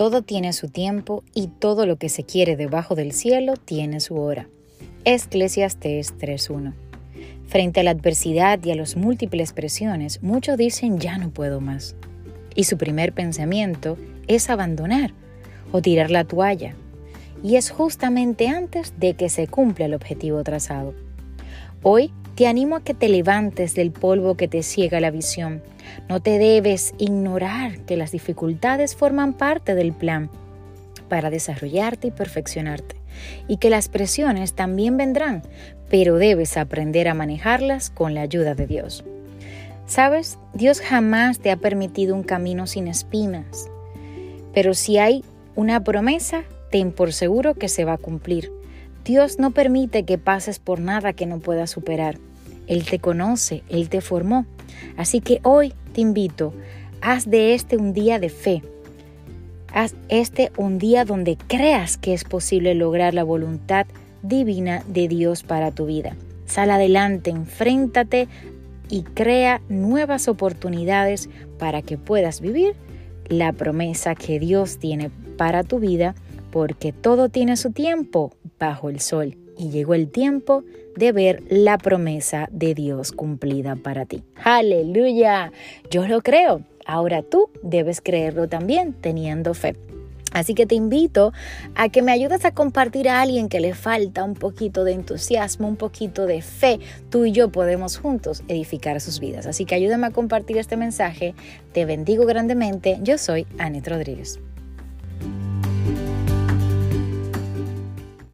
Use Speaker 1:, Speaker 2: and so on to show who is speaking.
Speaker 1: todo tiene su tiempo y todo lo que se quiere debajo del cielo tiene su hora. Eclesiastes 3.1. Frente a la adversidad y a las múltiples presiones, muchos dicen ya no puedo más. Y su primer pensamiento es abandonar o tirar la toalla. Y es justamente antes de que se cumpla el objetivo trazado. Hoy te animo a que te levantes del polvo que te ciega la visión. No te debes ignorar que las dificultades forman parte del plan para desarrollarte y perfeccionarte y que las presiones también vendrán, pero debes aprender a manejarlas con la ayuda de Dios. Sabes, Dios jamás te ha permitido un camino sin espinas, pero si hay una promesa, ten por seguro que se va a cumplir. Dios no permite que pases por nada que no puedas superar. Él te conoce, Él te formó. Así que hoy te invito, haz de este un día de fe Haz este un día donde creas que es posible lograr la voluntad divina de Dios para tu vida. Sal adelante, enfréntate y crea nuevas oportunidades para que puedas vivir la promesa que Dios tiene para tu vida, porque todo tiene su tiempo bajo el sol y llegó el tiempo de ver la promesa de Dios cumplida para ti. Aleluya, yo lo creo. Ahora tú debes creerlo también teniendo fe. Así que te invito a que me ayudes a compartir a alguien que le falta un poquito de entusiasmo, un poquito de fe. Tú y yo podemos juntos edificar sus vidas. Así que ayúdame a compartir este mensaje. Te bendigo grandemente. Yo soy Anet Rodríguez.